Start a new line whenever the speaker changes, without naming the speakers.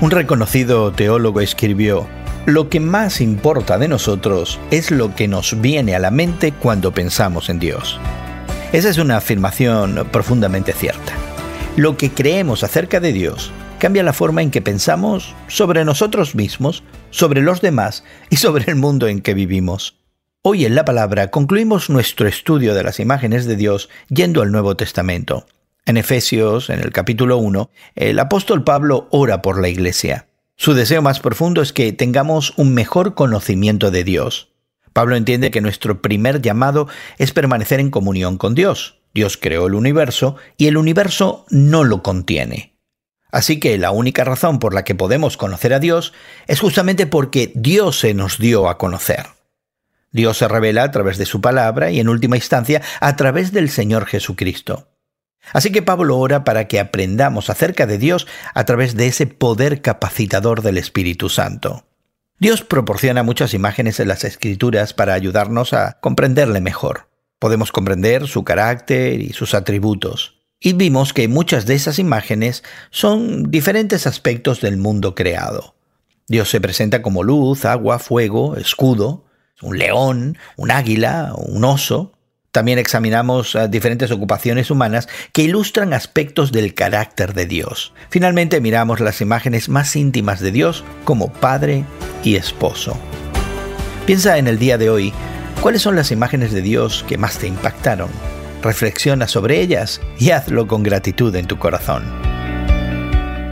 Un reconocido teólogo escribió, lo que más importa de nosotros es lo que nos viene a la mente cuando pensamos en Dios. Esa es una afirmación profundamente cierta. Lo que creemos acerca de Dios cambia la forma en que pensamos sobre nosotros mismos, sobre los demás y sobre el mundo en que vivimos. Hoy en la palabra concluimos nuestro estudio de las imágenes de Dios yendo al Nuevo Testamento. En Efesios, en el capítulo 1, el apóstol Pablo ora por la iglesia. Su deseo más profundo es que tengamos un mejor conocimiento de Dios. Pablo entiende que nuestro primer llamado es permanecer en comunión con Dios. Dios creó el universo y el universo no lo contiene. Así que la única razón por la que podemos conocer a Dios es justamente porque Dios se nos dio a conocer. Dios se revela a través de su palabra y en última instancia a través del Señor Jesucristo. Así que Pablo ora para que aprendamos acerca de Dios a través de ese poder capacitador del Espíritu Santo. Dios proporciona muchas imágenes en las Escrituras para ayudarnos a comprenderle mejor. Podemos comprender su carácter y sus atributos. Y vimos que muchas de esas imágenes son diferentes aspectos del mundo creado. Dios se presenta como luz, agua, fuego, escudo, un león, un águila, un oso, también examinamos eh, diferentes ocupaciones humanas que ilustran aspectos del carácter de Dios. Finalmente miramos las imágenes más íntimas de Dios como Padre y Esposo. Piensa en el día de hoy, ¿cuáles son las imágenes de Dios que más te impactaron? Reflexiona sobre ellas y hazlo con gratitud en tu corazón.